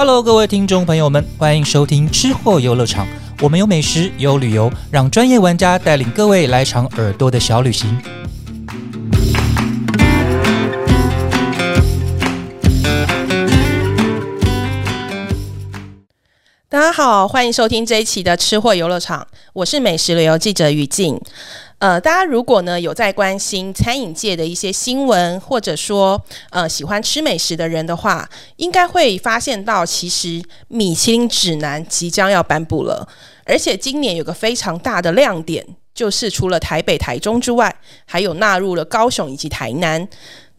Hello，各位听众朋友们，欢迎收听吃货游乐场。我们有美食，有旅游，让专业玩家带领各位来场耳朵的小旅行。大家好，欢迎收听这一期的吃货游乐场，我是美食旅游记者于静。呃，大家如果呢有在关心餐饮界的一些新闻，或者说呃喜欢吃美食的人的话，应该会发现到，其实米其林指南即将要颁布了，而且今年有个非常大的亮点，就是除了台北、台中之外，还有纳入了高雄以及台南。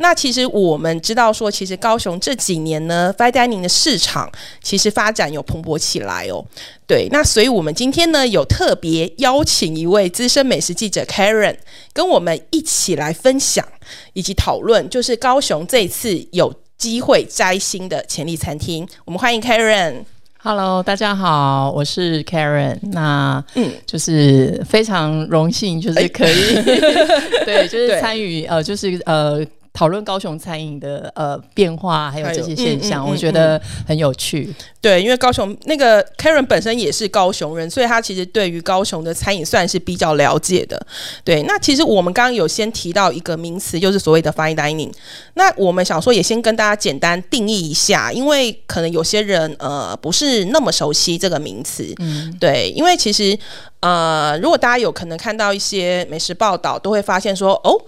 那其实我们知道说，其实高雄这几年呢，fine dining 的市场其实发展有蓬勃起来哦。对，那所以我们今天呢有特别邀请一位资深美食记者 Karen，跟我们一起来分享以及讨论，就是高雄这次有机会摘星的潜力餐厅。我们欢迎 Karen。Hello，大家好，我是 Karen。那嗯，就是非常荣幸，就是可以、对，就是对参与呃，就是呃。讨论高雄餐饮的呃变化，还有这些现象，嗯嗯嗯我觉得很有趣。对，因为高雄那个 Karen 本身也是高雄人，所以他其实对于高雄的餐饮算是比较了解的。对，那其实我们刚刚有先提到一个名词，就是所谓的 fine dining。那我们想说也先跟大家简单定义一下，因为可能有些人呃不是那么熟悉这个名词。嗯，对，因为其实呃，如果大家有可能看到一些美食报道，都会发现说哦。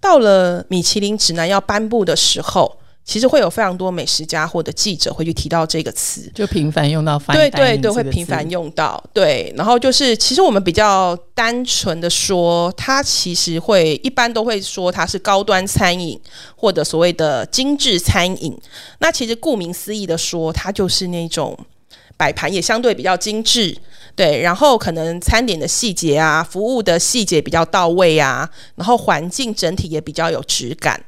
到了米其林指南要颁布的时候，其实会有非常多美食家或者记者会去提到这个词，就频繁用到对对对，会频繁用到。对，然后就是其实我们比较单纯的说，它其实会一般都会说它是高端餐饮或者所谓的精致餐饮。那其实顾名思义的说，它就是那种摆盘也相对比较精致。对，然后可能餐点的细节啊，服务的细节比较到位啊，然后环境整体也比较有质感。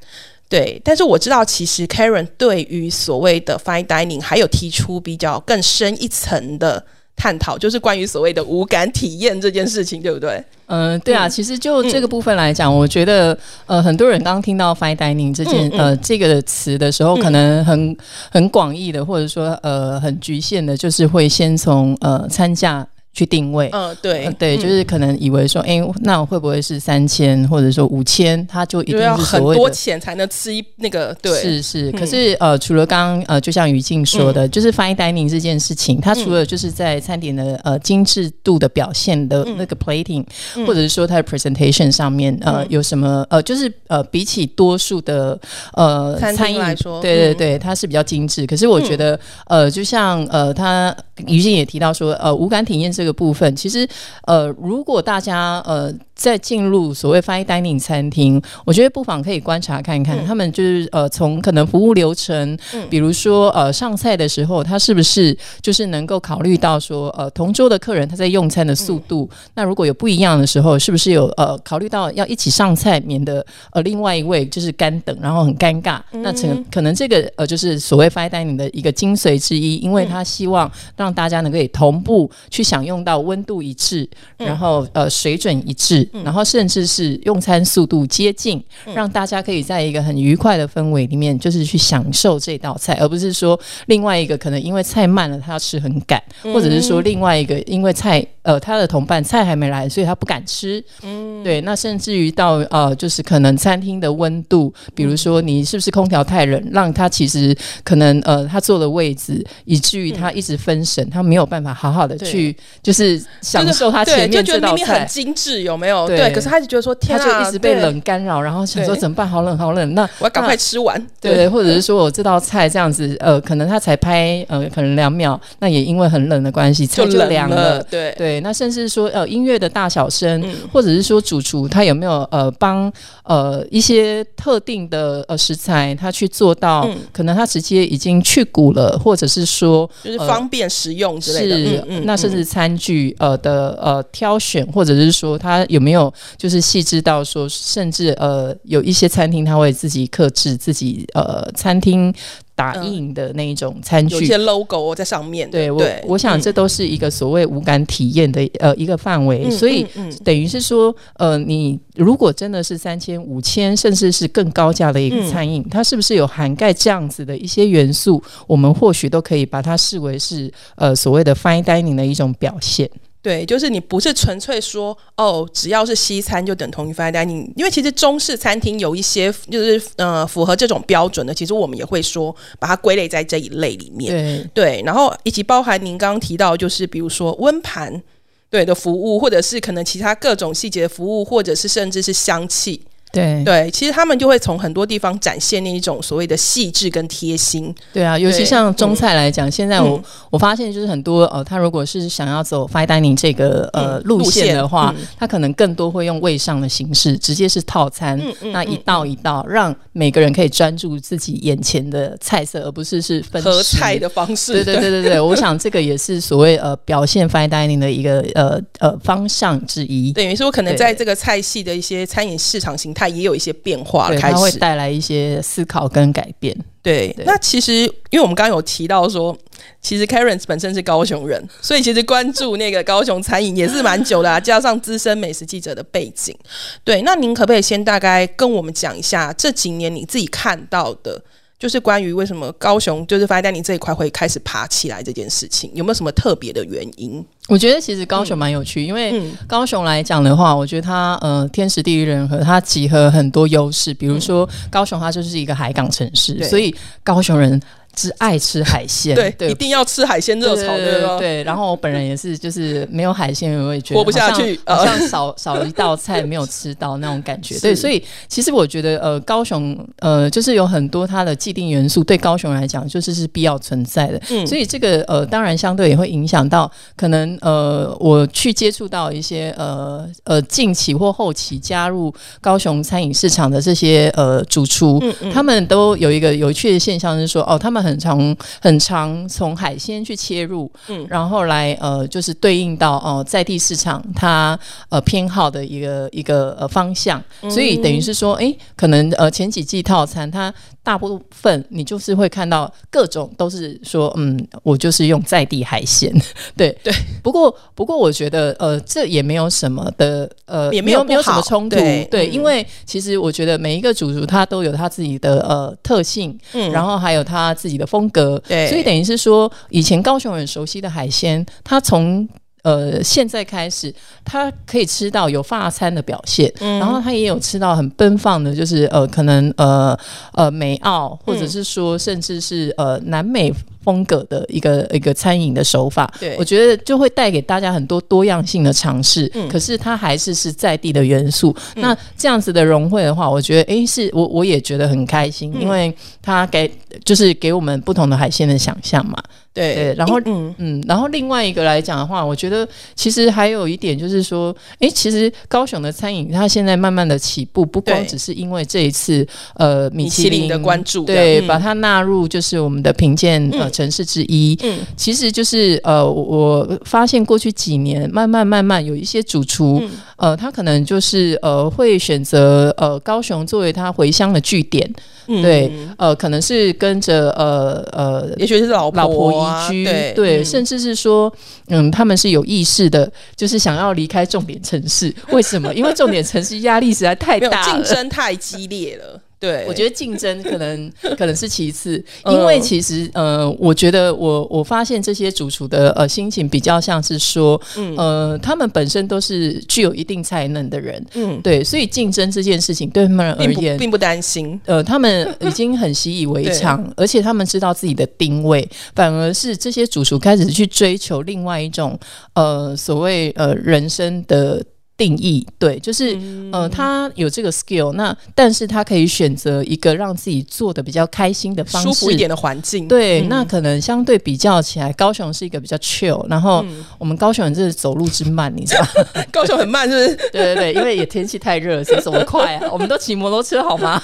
对，但是我知道，其实 Karen 对于所谓的 fine dining 还有提出比较更深一层的探讨，就是关于所谓的无感体验这件事情，对不对？嗯，对啊，其实就这个部分来讲，我觉得呃，很多人刚刚听到 fine dining 这件、嗯嗯。呃这个词的时候，可能很很广义的，或者说呃很局限的，就是会先从呃餐价去定位。嗯，对。呃，对，就是可能以为说，哎、那会不会是三千，或者说五千，他就一定就要很多。钱才能吃一那个，对，是是，嗯。可是呃，除了刚刚呃，就像于静说的，就是 fine dining 这件事情，它除了就是在餐点的呃精致度的表现的那个 plating，、嗯。或者是说它的 presentation 上面呃、嗯。有什么呃，就是呃比起多数的呃餐饮来说嗯对对对，它是比较精致。可是我觉得呃，就像呃，他于静也提到说，呃，无感体验这个部分，其实呃，如果大家呃在进入所谓 fine dining 餐厅，我觉得不妨可以观察看看，嗯。他们就是呃从可能服务流程，嗯。比如说呃上菜的时候，他是不是就是能够考虑到说呃同桌的客人他在用餐的速度，那如果有不一样的时候，是不是有呃考虑到要一起上菜，免得呃另外一位就是干等，然后很尴尬。那可能可能这个呃就是所谓 fine dining 的一个精髓之一，因为他希望让大家能够以同步去享用到温度一致，然后呃水准一致，然后甚至是用餐速度接近，让大家可以在一个很愉快的氛围里面，就是去享受这道菜，而不是说另外一个可能因为菜慢了，他要吃很赶，或者是说另外一个因为菜呃他的同伴菜还没来，所以他不敢吃。嗯，对，那甚至于到呃就是可能餐厅的温度，比如说你是不是空调太冷，让他其实可能呃他坐的位置，以至于他一直分神，他没有办法好好的去就是享受他前面这道菜就觉得明明很。精致，有没有？对对，可是他就觉得说，天啊，他就一直被，冷干扰，然后想说怎么办？好冷，好冷。那我要赶快吃完。对对，或者是说我这道菜这样子，呃，可能他才拍呃，可能两秒，那也因为很冷的关系，菜就冷凉了，对，对，那甚至说呃音乐的大小声，嗯。或者是说主厨他有没有呃帮呃一些特定的呃食材，他去做到，嗯。可能他直接已经去骨了，或者是说就是方便食用之类的。嗯那甚至餐具呃的呃挑选，或者是说他有没有就是细致到说，甚至呃有一些餐厅他会自己克制自己呃餐厅打印的那一种餐具，有一些 logo 在上面的。对我，我想这都是一个所谓无感体验的呃一个范围，所以等于是说，呃，你如果真的是三千、五千，甚至是更高价的一个餐饮，它是不是有涵盖这样子的一些元素？我们或许都可以把它视为是呃所谓的 fine dining 的一种表现。对，就是你不是纯粹说哦，只要是西餐就等同于 fine dining，因为其实中式餐厅有一些就是呃符合这种标准的，其实我们也会说把它归类在这一类里面。对对，然后以及包含您刚刚提到，就是比如说温盘对的服务，或者是可能其他各种细节服务，或者是甚至是香气。对对，其实他们就会从很多地方展现那一种所谓的细致跟贴心。对啊，尤其像中菜来讲，现在我我发现就是很多呃，他如果是想要走 fine dining 这个呃路线的话，他可能更多会用位上的形式，直接是套餐，那一道一道，让每个人可以专注自己眼前的菜色，而不是是分合菜的方式。对对对对对，我想这个也是所谓呃表现 fine dining 的一个呃呃方向之一。等于说，可能在这个菜系的一些餐饮市场形态。它也有一些变化，它会带来一些思考跟改变。对，那其实因为我们刚刚有提到说，其实 Karen 本身是高雄人，所以其实关注那个高雄餐饮也是蛮久的，啊，加上资深美食记者的背景。对，那您可不可以先大概跟我们讲一下这几年你自己看到的？就是关于为什么高雄就是发在你这一块会开始爬起来这件事情，有没有什么特别的原因？我觉得其实高雄蛮有趣，因为高雄来讲的话，我觉得它呃天时地利人和，它集合很多优势。比如说高雄，它就是一个海港城市，所以高雄人。只爱吃海鲜，对，一定要吃海鲜热炒，对对对。然后我本人也是，就是没有海鲜，我也觉得活不 下去，好像少少一道菜没有吃到那种感觉。对，所以其实我觉得，呃，高雄，呃，就是有很多它的既定元素，对高雄来讲，就是是必要存在的。嗯，所以这个，呃，当然相对也会影响到，可能，呃，我去接触到一些，呃呃，近期或后期加入高雄餐饮市场的这些，呃，主厨，他们都有一个有趣的现象，是说，哦，他们。很长很长，从海鲜去切入，嗯，然后来呃，就是对应到哦，在地市场它呃偏好的一个一个呃方向，所以等于是说，哎，可能呃前几季套餐它大部分你就是会看到各种都是说，嗯，我就是用在地海鲜，对。对。不过不过我觉得呃这也没有什么的呃也没有没有什么冲突，对，因为其实我觉得每一个主厨他都有他自己的呃特性，嗯，然后还有他自己。己的风格，对，所以等于是说，以前高雄很熟悉的海鲜，它从呃现在开始，它可以吃到有发餐的表现，然后它也有吃到很奔放的，就是呃可能呃呃美澳，或者是说甚至是呃南美。风格的一个一个餐饮的手法，对。我觉得就会带给大家很多多样性的尝试。嗯，可是它还是是在地的元素。那这样子的融汇的话，我觉得，哎，是我我也觉得很开心，因为它给就是给我们不同的海鲜的想象嘛。对，然后嗯。嗯，然后另外一个来讲的话，我觉得其实还有一点就是说，哎，其实高雄的餐饮它现在慢慢的起步，不光只是因为这一次呃米其林的关注，对，把它纳入就是我们的评鉴呃城市之一。嗯，其实就是呃我发现过去几年慢慢慢慢有一些主厨呃他可能就是呃会选择呃高雄作为他回乡的据点。对，呃，可能是跟着呃呃，也许是老老婆移居，对，甚至是说，嗯，他们是有意识的，就是想要离开重点城市。为什么？因为重点城市压力实在太大，竞争太激烈了。对，我觉得竞争可能 可能是其次，因为其实呃，我觉得我我发现这些主厨的呃心情比较像是说，呃，他们本身都是具有一定才能的人，嗯，对，所以竞争这件事情对他们而言并不担心，呃，他们已经很习以为常，而且他们知道自己的定位，反而是这些主厨开始去追求另外一种呃所谓呃人生的。定义对，就是呃，他有这个 skill，那但是他可以选择一个让自己做的比较开心的方式，舒服一点的环境。对，那可能相对比较起来，高雄是一个比较 chill，然后我们高雄人就是走路之慢，你知道？高雄很慢，是不是？对对对，因为也天气太热，谁走得快啊？我们都骑摩托车好吗？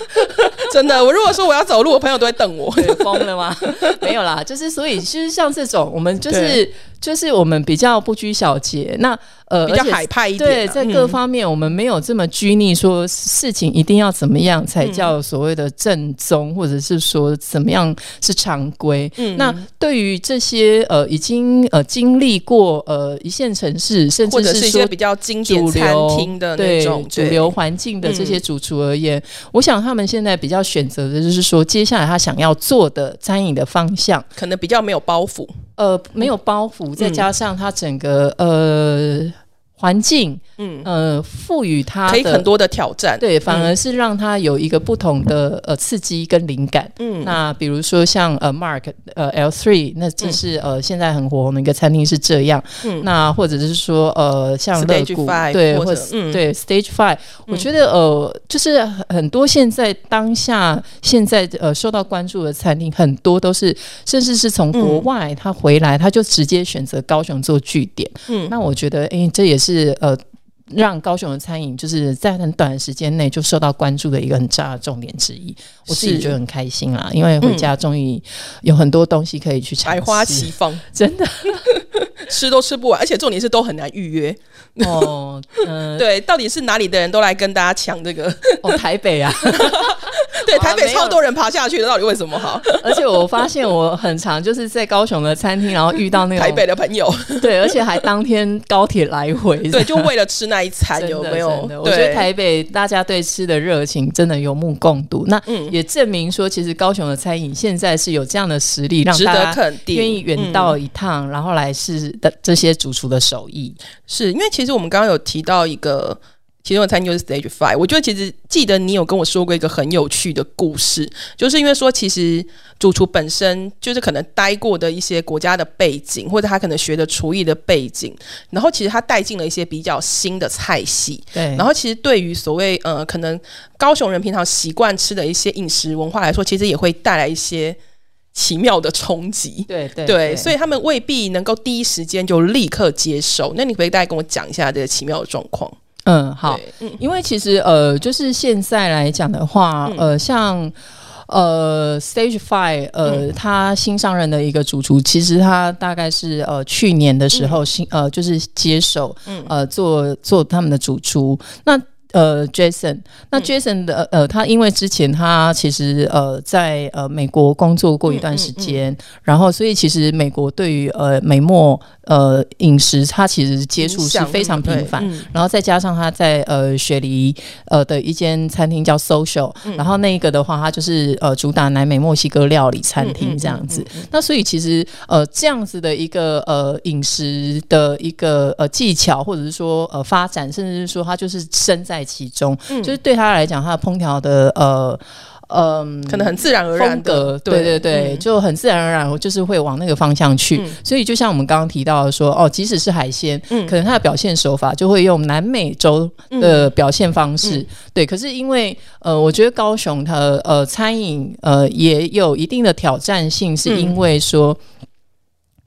真的，我如果说我要走路，我朋友都会等我，疯了吗？没有啦，就是所以其实像这种，我们就是。就是我们比较不拘小节，那呃，比较海派一点啊、对，在各嗯方面我们没有这么拘泥，说事情一定要怎么样才嗯。叫所谓的正宗，或者是说怎么样是常规。嗯。那对于这些呃已经呃经历过呃一线城市，甚或者至是一些比较经典主餐流厅的那对种主流环境的这些主厨而言，我想他们现在比较选择的就是说，接下来他想要做的餐饮的方向，可能比较没有包袱。呃，没有包袱，再加上他整个呃环境，嗯，呃，赋予他可以很多的挑战。对，反而是让他有一个不同的呃刺激跟灵感。嗯，那比如说像呃 Mark 呃 L three，那这是、呃现在很火红的一个餐厅是这样。嗯。那或者是说呃像乐 Stage 谷 Five，对，或或者嗯。对 Stage Five，、我觉得呃就是很很多现在当下现在呃受到关注的餐厅，很多都是甚至是从国外他回来，他就直接选择高雄做据点。嗯。那我觉得诶，这也是呃。让高雄的餐饮就是在很短的时间内就受到关注的一个很大的重点之一，我自己是觉得很开心啦，因为回家终于有很多东西可以去尝试，百花齐放，真的 吃都吃不完，而且重点是都很难预约。哦，嗯、对，到底是哪里的人都来跟大家抢这个？哦，台北啊，对，台北超多人爬下去的，到底为什么？好？而且我发现我很常就是在高雄的餐厅，然后遇到那个台北的朋友，对，而且还当天高铁来回，对，就为了吃那一餐，有没有？我觉得，台北大家对吃的热情真的有目共睹，那嗯。也证明说，其实高雄的餐饮现在是有这样的实力，让大家愿意远嗯。道一趟，然后来试的这些主厨的手艺。是因为其实我们刚刚有提到一个其中的餐厅就是 Stage Five，我觉得其实记得你有跟我说过一个很有趣的故事，就是因为说其实主厨本身就是可能待过的一些国家的背景，或者他可能学的厨艺的背景，然后其实他带进了一些比较新的菜系，对，然后其实对于所谓呃可能高雄人平常习惯吃的一些饮食文化来说，其实也会带来一些奇妙的冲击。对对对，所以以他们未必能够第一时间就立刻接受。那你可不可以大概跟我讲一下这个奇妙的状况？嗯好，嗯。因为其实呃，就是现在来讲的话，嗯。呃，像。呃，Stage Five，呃，嗯。他新上任的一个主厨，其实他大概是呃去年的时候新、呃就是接手嗯。呃做做他们的主厨。那呃，Jason，那嗯 Jason 的呃，他因为之前他其实呃在呃美国工作过一段时间，然后所以其实美国对于呃美墨呃饮食，他其实接触是非常频繁。嗯然后再加上他在呃雪梨呃的一间餐厅叫 Social，、然嗯后那一个的话，它就是呃主打南美墨西哥料理餐嗯厅这样子。那所以其实呃这样子的一个呃饮食的一个呃技巧，或者是说呃发展，甚至是说他就是身在其中，嗯就是对他来讲，他的烹调的呃。嗯，可能很自然而然的，，对对对，嗯就很自然而然，我就是会往那个方向去。嗯所以就像我们刚刚提到的说，哦，即使是海鲜，嗯可能它的表现手法就会用南美洲的表现方式，嗯对。可是因为呃，我觉得高雄它呃餐饮呃也有一定的挑战性，是因为说。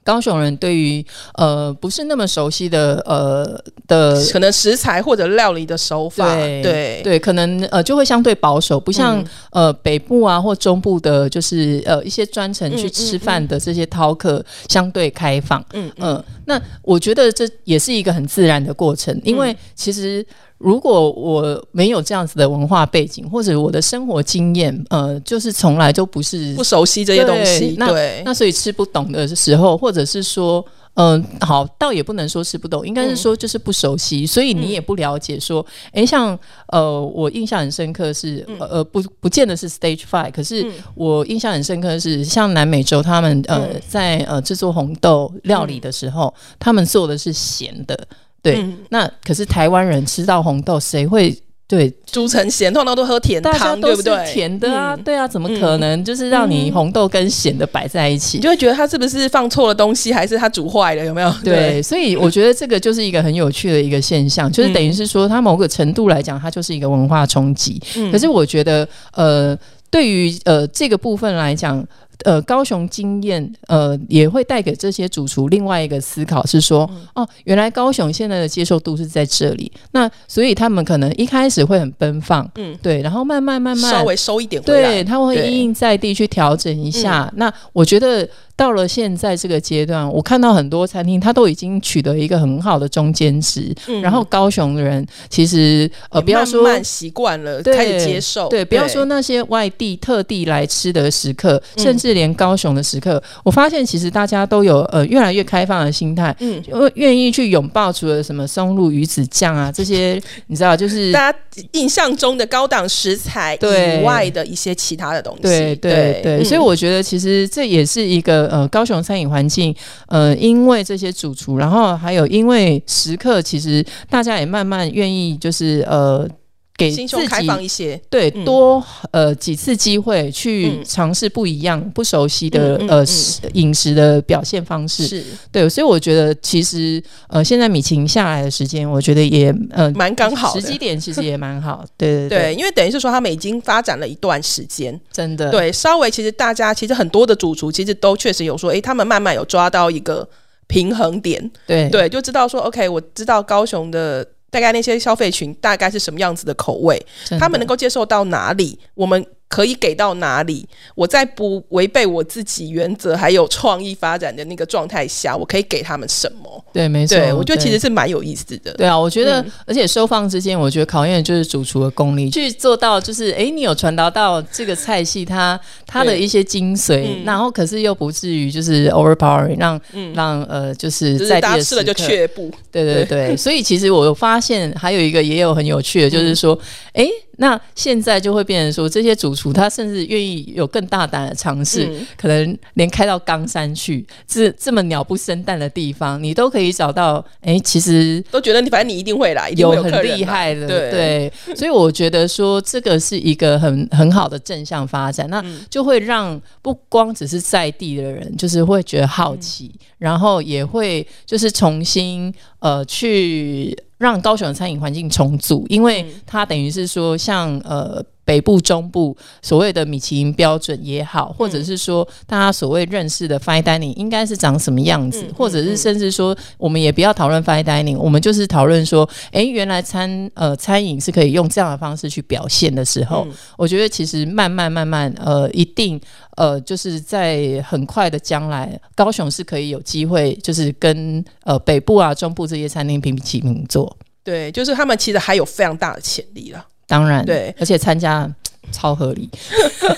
高雄人对于呃不是那么熟悉的呃的可能食材或者料理的手法，对对。对，可能呃就会相对保守，不像、嗯。呃北部啊或中部的，就是呃一些专程去嗯吃饭的这些饕客相对开放。嗯嗯。嗯、那我觉得这也是一个很自然的过程，因为其实如果我没有这样子的文化背景，或者我的生活经验，呃，就是从来都不是不熟悉这些东西，那对，那所以吃不懂的时候，或者是说，嗯、好，倒也不能说吃不懂，应该是说就是不熟悉，所以你也不了解说，诶，像呃，我印象很深刻是，呃呃，不不见得是 Stage Five，可是我印象很深刻是，像南美洲他们呃、嗯。在呃制作红豆料理的时候，他们做的是咸的，对，嗯那可是台湾人吃到红豆，谁会对煮成咸，通常都喝甜汤，对不对？甜的啊，嗯对啊，怎么可能就是让你红豆跟咸的摆在一起？你就会觉得它是不是放错了东西，还是它煮坏了？有没有？对，所以我觉得这个就是一个很有趣的一个现象，就是等于是说，它某个程度来讲，它就是一个文化冲击。嗯可是我觉得，呃。对于呃这个部分来讲，呃，高雄经验，呃，也会带给这些主厨另外一个思考是说，哦，原来高雄现在的接受度是在这里，那所以他们可能一开始会很奔放，嗯，对，然后慢慢慢慢稍微收一点回，对，他会因应在地去调整一下。那我觉得。到了现在这个阶段，我看到很多餐厅，它都已经取得一个很好的中间值。然后高雄的人其实呃，不要说习惯了，开始接受。对，不要说那些外地特地来吃的食客，甚至连高雄的食客，我发现其实大家都有呃越来越开放的心态，嗯，愿意去拥抱除了什么松露鱼子酱啊这些，你知道，就是大家印象中的高档食材以外的一些其他的东西。对对对，所以我觉得其实这也是一个。呃，高雄餐饮环境，呃，因为这些主厨，然后还有因为食客，其实大家也慢慢愿意，就是呃。给自己开放一些，对，多呃几次机会去尝试不一样、不熟悉的呃饮食的表现方式，是。对，所以我觉得其实呃现在米其林下来的时间，我觉得也呃蛮刚好，时机点其实也蛮好，对对对，因为等于是说他们已经发展了一段时间，真的。对，稍微其实大家其实很多的主厨其实都确实有说，哎，他们慢慢有抓到一个平衡点，对。对，就知道说，OK，我知道高雄的。大概那些消费群大概是什么样子的口味，他们能够接受到哪里，我们可以给到哪里。我在不违背我自己原则还有创意发展的那个状态下，我可以给他们什么？对，没错。对我觉得其实是蛮有意思的。对啊，我觉得，而且收放之间，我觉得考验就是主厨的功力，去做到就是，哎，你有传达到这个菜系它它的一些精髓，然后可是又不至于就是 overpowering，让让呃就是在地的吃了就却步。对对对，所以其实我发现还有一个也有很有趣的，就是说，哎。那现在就会变成说，这些主厨他甚至愿意有更大胆的尝试，可能连开到冈山去，这这么鸟不生蛋的地方，你都可以找到。哎，其实都觉得你反正你一定会来，有很厉害的，对。所以我觉得说这个是一个很很好的正向发展，那就会让不光只是在地的人，就是会觉得好奇，然后也会就是重新呃去。让高雄的餐饮环境重组，因为它等于是说，像呃北部、中部所谓的米其林标准也好，或者是说大家所谓认识的 fine dining 应该是长什么样子，或者是甚至说，我们也不要讨论 fine dining，我们就是讨论说，哎，原来餐呃餐饮是可以用这样的方式去表现的时候，我觉得其实慢慢慢慢呃一定。呃，就是在很快的将来，高雄是可以有机会，就是跟呃北部啊、中部这些餐厅平起平坐。对，就是他们其实还有非常大的潜力了。当然，对，而且参加超合理。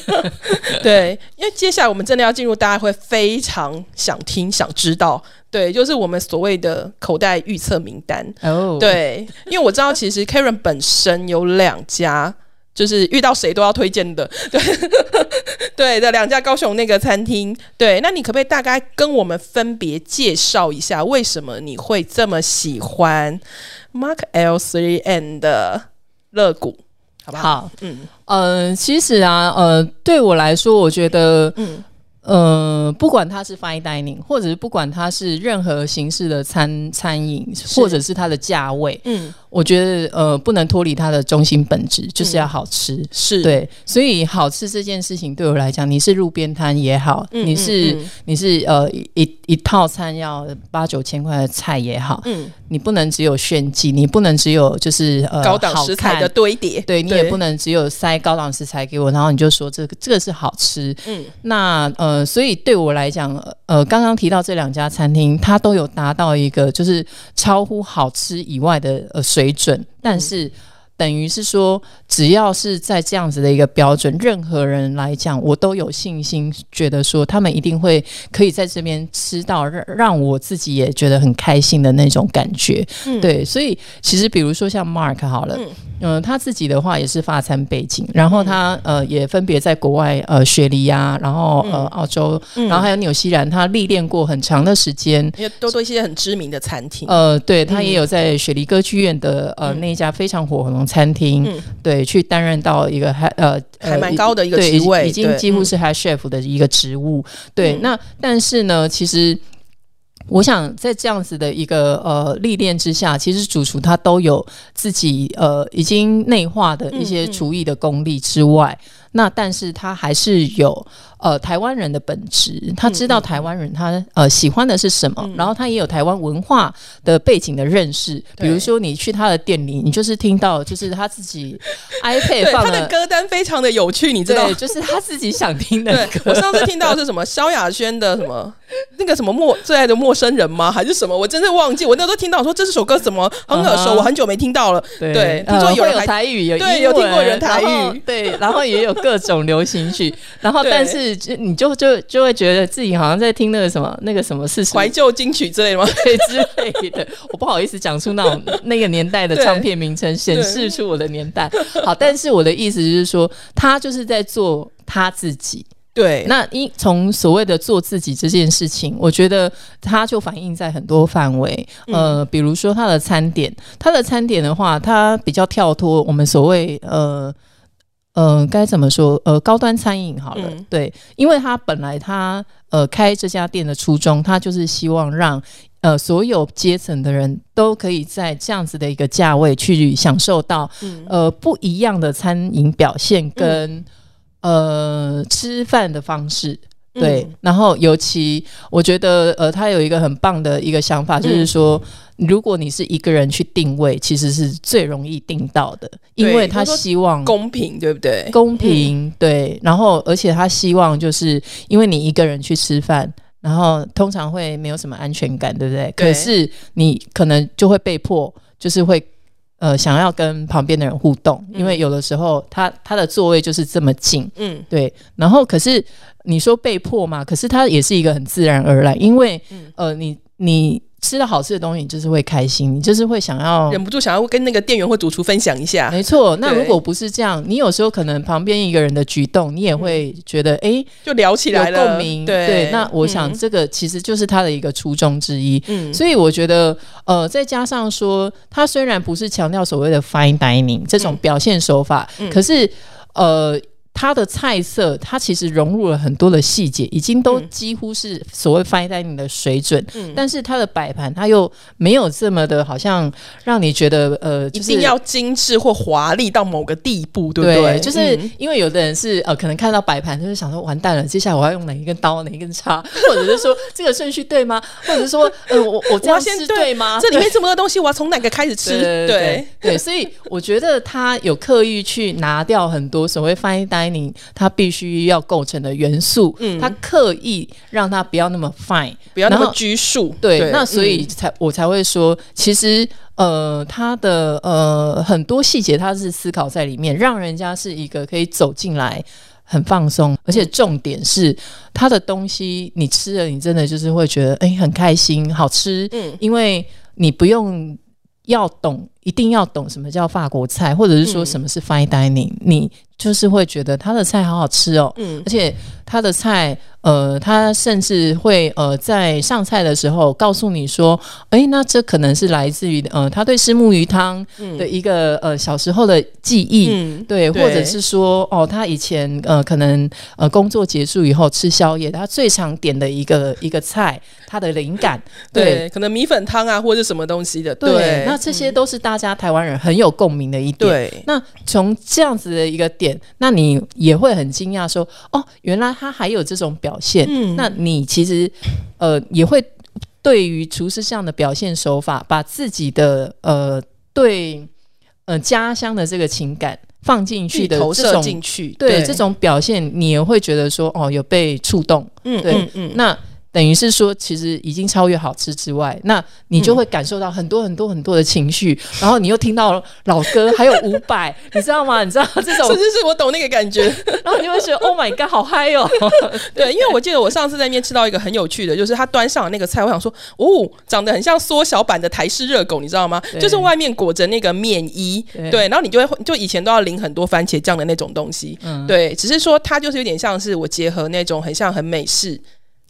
对，因为接下来我们真的要进入，大家会非常想听、想知道。对，就是我们所谓的口袋预测名单。哦，对，因为我知道其实 Karen 本身有两家。就是遇到谁都要推荐的，对 对的两家高雄那个餐厅，对，那你可不可以大概跟我们分别介绍一下，为什么你会这么喜欢 Mark L Three and 乐谷，好不好？嗯。呃，其实啊，呃，对我来说，我觉得，嗯呃，不管它是 fine dining，或者是不管它是任何形式的餐餐饮，或者是它的价位，嗯。我觉得呃不能脱离它的中心本质，就是要好吃，是对，所以好吃这件事情对我来讲，你是路边摊也好，你是你是呃一一套餐要八九千块的菜也好，嗯，你不能只有炫技，你不能只有就是呃高档食材的堆叠，对你也不能只有塞高档食材给我，然后你就说这个这个是好吃，嗯，那呃所以对我来讲，呃刚刚提到这两家餐厅，它都有达到一个就是超乎好吃以外的呃水。准，但是等于是说，只要是在这样子的一个标准，任何人来讲，我都有信心，觉得说他们一定会可以在这边吃到让让我自己也觉得很开心的那种感觉。对，所以其实比如说像 Mark 好了。嗯，他自己的话也是法餐背景，然后他呃也分别在国外呃雪梨啊，然后呃澳洲，然后还有纽西兰，他历练过很长的时间，也都都一些很知名的餐厅。呃，对他也有在雪梨歌剧院的呃那一家非常火红的餐厅，对，去担任到一个还呃还蛮高的一个职位，已经几乎是 head chef 的一个职务。对，那但是呢，其实。我想在这样子的一个呃历练之下，其实主厨他都有自己呃已经内化的一些厨艺的功力之外，那但是他还是有。呃台湾人的本质，他知道台湾人他呃喜欢的是什么，然后他也有台湾文化的背景的认识。比如说你去他的店里，你就是听到就是他自己 iPad 放他的。歌单非常的有趣，你知道对，？就是他自己想听的 对歌。我上次听到的是什么萧亚轩的什么那个什么陌最爱的陌生人吗？还是什么？我真的忘记。我那时候听到说这首歌怎么很耳熟，我很久没听到了。对听说有有人还台语，有对有听过人台语对，然后也有各种流行曲，然后但是就你就就就会觉得自己好像在听那个什么那个什么四十怀旧金曲之类的吗？对之类的，我不好意思讲出那种那个年代的唱片名称，显示出我的年代。好，但是我的意思就是说，他就是在做他自己。对，那一从所谓的做自己这件事情，我觉得它就反映在很多范围。呃，比如说它的餐点，它的餐点的话，它比较跳脱我们所谓呃。呃，该怎么说？呃，高端餐饮好了，嗯对，因为他本来他呃开这家店的初衷，他就是希望让呃所有阶层的人都可以在这样子的一个价位去享受到嗯呃不一样的餐饮表现跟、呃吃饭的方式。对，嗯然后尤其我觉得，呃，他有一个很棒的一个想法，就是说，如果你是一个人去定位，其实是最容易定到的，因为他希望公平，对不对？公平，对，然后而且他希望就是因为你一个人去吃饭，然后通常会没有什么安全感，对不对？对可是你可能就会被迫，就是会呃想要跟旁边的人互动，因为有的时候他他的座位就是这么近，嗯，对，然后可是你说被迫嘛，可是他也是一个很自然而然，因为、嗯。呃你你吃了好吃的东西，你就是会开心，你就是会想要忍不住想要跟那个店员或主厨分享一下。没错，那如果不是这样，你有时候可能旁边一个人的举动，你也会觉得哎、诶就聊起来了，共鸣。对那我想嗯这个其实就是他的一个初衷之一。嗯，所以我觉得，呃，再加上说，他虽然不是强调所谓的 fine dining 这种嗯表现手法，嗯可是，呃。它的菜色，它其实融入了很多的细节，已经都嗯几乎是所谓 fine dining 的水准。嗯但是它的摆盘，它又没有这么的，好像让你觉得，呃，就是一定要精致或华丽到某个地步，对不对？就是嗯因为有的人是呃，可能看到摆盘就是想说完蛋了，接下来我要用哪一根刀、哪一根叉，或者是说这个顺序对吗？或者是说，呃，我我这样先对对吗？这里面这么多东西，我要从哪个开始吃？对对对对，所以我觉得他有刻意去拿掉很多所谓 fine dining 它必须要构成的元素，嗯他刻意让它不要那么 fine，不要那么拘束。对，那所以嗯才、我才会说，其实呃，他的呃很多细节他是思考在里面，让人家是一个可以走进来。很放松，而且重点是他的东西，你吃了，你真的就是会觉得哎、很开心，好吃，嗯因为你不用要懂，一定要懂什么叫法国菜，或者是说嗯。什么是 fine dining，、你就是会觉得他的菜好好吃哦，嗯。而且他的菜，呃，他甚至会呃在上菜的时候告诉你说，哎，那这可能是来自于呃他对虱目鱼汤的一个、呃小时候的记忆。嗯，对，或者是说，哦，他以前呃，可能呃，工作结束以后吃宵夜，他最常点的一个一个菜，他的灵感，对。对，可能米粉汤啊，或者什么东西的，对，那这些都是大家台湾人很有共鸣的一点。对，那从这样子的一个点，那你也会很惊讶说，哦，原来他还有这种表现。嗯那你其实呃也会对于厨师这样的表现手法，把自己的呃对呃家乡的这个情感放进去的投射这种进去，对这种表现，你也会觉得说，哦，有被触动。嗯对嗯嗯，那等于是说，其实已经超越好吃之外，那你就会感受到很多很多很多的情绪，然后你又听到老歌，还有伍佰，你知道吗？你知道这种是是是我懂那个感觉。然后你就会觉得 Oh my God，好嗨哦！对，因为我记得我上次在那边吃到一个很有趣的，就是他端上的那个菜，我想说，哦，长得很像缩小版的台式热狗，你知道吗？就是外面裹着那个面衣，对对，然后你就会就以前都要淋很多番茄酱的那种东西，嗯对，只是说它就是有点像是我结合那种很像很美式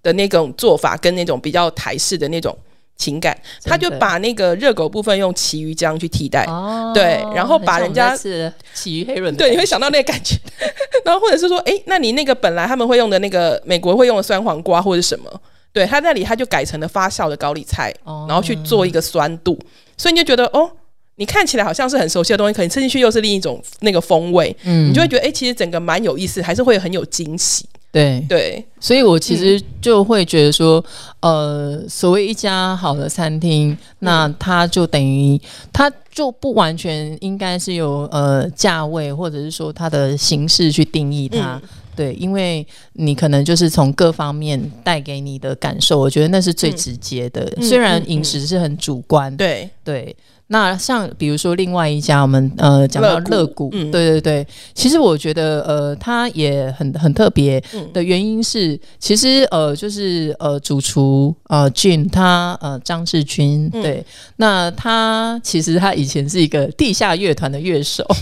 的那种做法，跟那种比较台式的那种情感，他就把那个热狗部分用旗鱼浆去替代。哦对然后把人家是起鱼黑人的对，你会想到那个感觉，然后或者是说，哎，那你那个本来他们会用的那个美国会用的酸黄瓜或者什么，对，他那里他就改成了发酵的高丽菜，哦。然后去做一个酸度，所以你就觉得哦，你看起来好像是很熟悉的东西，可能吃进去又是另一种那个风味，嗯。你就会觉得哎、诶其实整个蛮有意思，还是会很有惊喜。对，对，所以我其实就会觉得说，呃，所谓一家好的餐厅，那它就等于它就不完全应该是有呃价位或者是说它的形式去定义它。对，因为你可能就是从各方面带给你的感受，我觉得那是最直接的。嗯虽然嗯。饮食是很主观，对，对。那像比如说另外一家，我们呃讲到乐谷对对对，其实我觉得呃它也很很特别嗯。的原因是，其实呃就是呃主厨呃俊他呃张志军，嗯。对，那他其实他以前是一个地下乐团的乐手。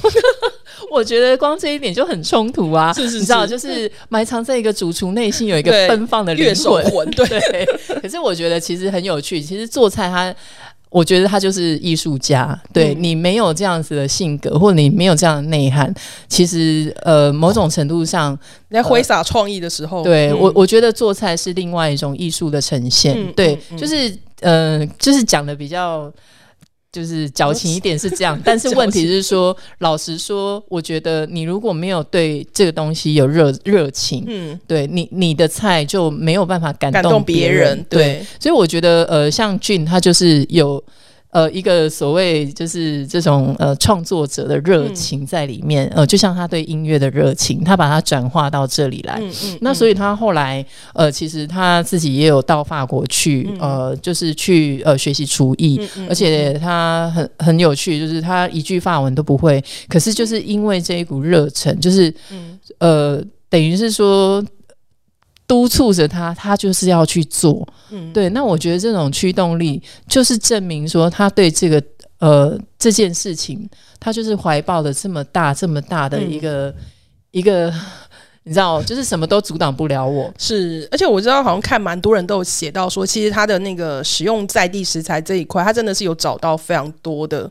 我觉得光这一点就很冲突啊！是是你知道，就是埋藏在一个主厨内心有一个奔放的灵乐手魂，对，对，可是我觉得其实很有趣。其实做菜他，我觉得他就是艺术家。对、嗯你没有这样子的性格，或者你没有这样的内涵，其实呃，某种程度上，你在挥洒创意的时候，呃对我我觉得做菜是另外一种艺术的呈现。嗯对，就是呃，就是讲的比较。就是矫情一点是这样，但是问题是说，老实说，我觉得你如果没有对这个东西有热热情，嗯，对你你的菜就没有办法感感动动别人，对，对，所以我觉得，呃，像俊他就是有呃一个所谓就是这种呃创作者的热情在里面，呃，就像他对音乐的热情，他把它转化到这里来。嗯嗯那所以他后来，呃，其实他自己也有到法国去，呃，就是去呃学习厨艺，而且他很很有趣，就是他一句法文都不会，可是就是因为这一股热忱，就是嗯。呃，等于是说督促着他，他就是要去做。嗯，对，那我觉得这种驱动力就是证明说他对这个呃这件事情，他就是怀抱的这么大这么大的一个、一个，你知道，就是什么都阻挡不了我。是，而且我知道好像看蛮多人都有写到说，其实他的那个使用在地食材这一块，他真的是有找到非常多的。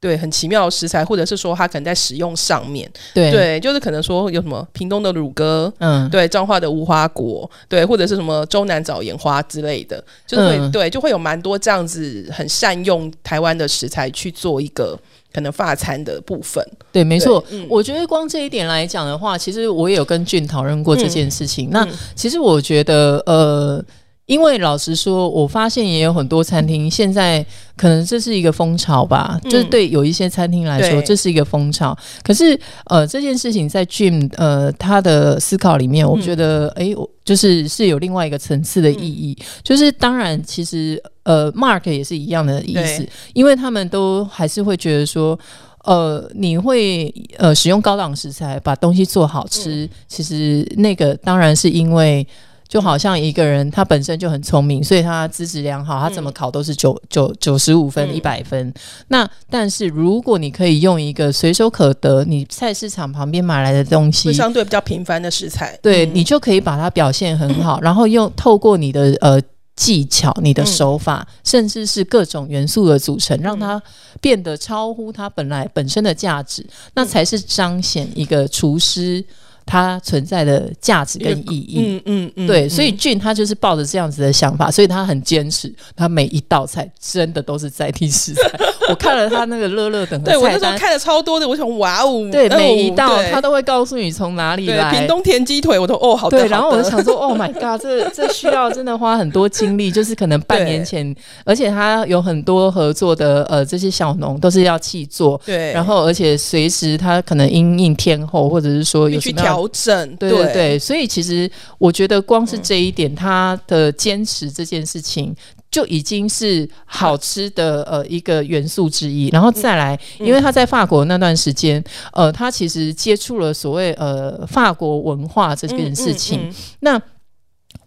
对，很奇妙的食材，或者是说它可能在使用上面，对，对，就是可能说有什么屏东的乳鸽，嗯，对，彰化的无花果，对，或者是什么周南枣盐花之类的，就是会、嗯对，就会有蛮多这样子很善用台湾的食材去做一个可能发餐的部分。对，没错。嗯我觉得光这一点来讲的话，其实我也有跟俊讨论过这件事情。那嗯其实我觉得，呃，因为老实说，我发现也有很多餐厅现在可能这是一个风潮吧，嗯就是对有一些餐厅来说，这是一个风潮。可是，呃，这件事情在 Jim 呃他的思考里面，我嗯觉得，诶，我就是是有另外一个层次的意义。就是当然，其实呃，Mark 也是一样的意思，因为他们都还是会觉得说。呃，你会呃使用高档食材把东西做好吃，嗯其实那个当然是因为。就好像一个人他本身就很聪明，所以他资质良好，他怎么考都是九九九十五分、嗯。一百分。那但是如果你可以用一个随手可得，你菜市场旁边买来的东西，相对比较平凡的食材，对、嗯。你就可以把它表现很好，然后用透过你的呃技巧、你的手法，甚至是各种元素的组成，让它变得超乎它本来本身的价值，那才是彰显一个厨师它存在的价值跟意义。嗯嗯嗯，对，嗯所以俊他就是抱着这样子的想法，所以他很坚持，他每一道菜真的都是在地食材。我看了他那个乐乐等的对我那，时候看了超多的，我想哇哦，对哦每一道他都会告诉你从哪里对来。屏东田鸡腿，我都哦好的，对，然后我就想说，Oh my god，这这需要真的花很多精力，就是可能半年前，而且他有很多合作的呃这些小农都是要去做，对，然后而且随时他可能因应天候，或者是说有什么调整，对对对，所以其实我觉得光是这一点，他的坚持这件事情。就已经是好吃的呃一个元素之一，然后再来，因为他在法国那段时间，呃，他其实接触了所谓呃法国文化这件事情。那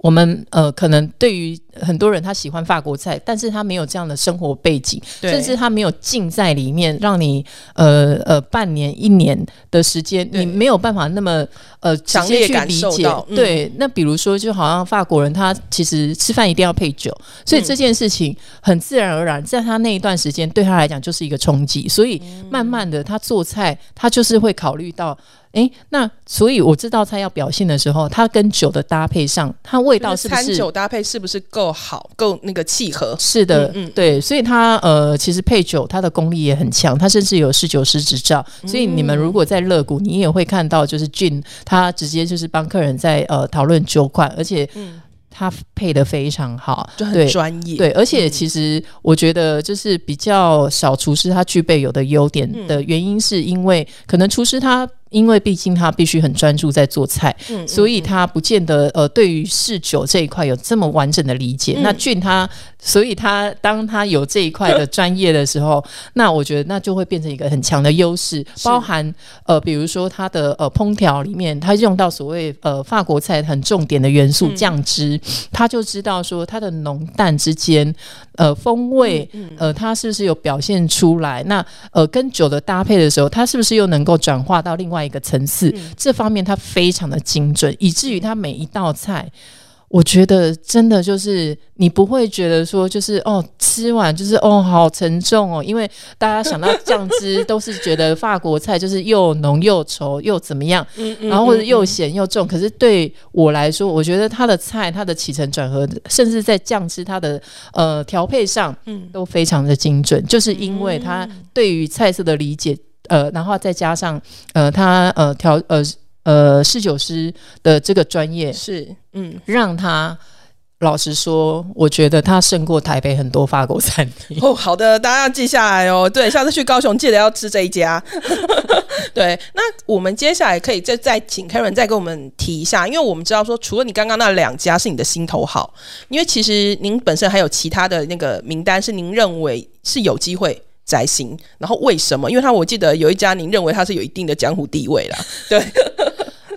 我们呃，可能对于很多人他喜欢法国菜，但是他没有这样的生活背景，甚至他没有浸在里面，让你呃呃半年一年的时间，你没有办法那么呃直强烈感接去理解对，那比如说，就好像法国人他其实吃饭一定要配酒，所以嗯。这件事情很自然而然，在他那一段时间对他来讲就是一个冲击，所以嗯慢慢的他做菜，他就是会考虑到。诶，那所以我这道菜要表现的时候，它跟酒的搭配上，它味道是不餐是酒搭配是不是够够好，够那个契合。是的，嗯嗯对，所以他呃，其实配酒他的功力也很强，他甚至有侍酒师执照。所以你们如果在乐谷，你也会看到，就是俊他直接就是帮客人在呃讨论酒款，而且他配的非常好，就很专业。对，而且其实我觉得，就是比较少厨师他具备有的优点的原因，是因为可能厨师他。因为毕竟他必须很专注在做菜，嗯所以他不见得呃对于侍酒这一块有这么完整的理解。嗯。那俊他，所以他当他有这一块的专业的时候，那我觉得那就会变成一个很强的优势，包含呃比如说他的呃烹调里面，他用到所谓呃法国菜很重点的元素嗯。酱汁，他就知道说它的浓淡之间呃风味嗯呃它是不是有表现出来？那呃跟酒的搭配的时候，它是不是又能够转化到另外一个层次？嗯这方面它非常的精准，以至于它每一道菜。我觉得真的就是你不会觉得说就是哦吃完就是哦好沉重哦，因为大家想到酱汁都是觉得法国菜就是又浓又稠又怎么样，嗯嗯然后或者又咸又重。可是对我来说，我觉得它的菜它的起承转合，甚至在酱汁它的呃调配上，嗯都非常的精准，就是因为它对于菜色的理解，呃，然后再加上呃他呃调呃呃侍酒师的这个专业，是嗯，让他老实说，我觉得他胜过台北很多法国餐厅。哦，好的，大家要记下来哦。对，下次去高雄记得要吃这一家。对，那我们接下来可以再再请 Karen 再跟我们提一下，因为我们知道说，除了你刚刚那两家是你的心头好，因为其实您本身还有其他的那个名单是您认为是有机会。摘星，然后为什么？因为他我记得有一家，您认为他是有一定的江湖地位啦。对，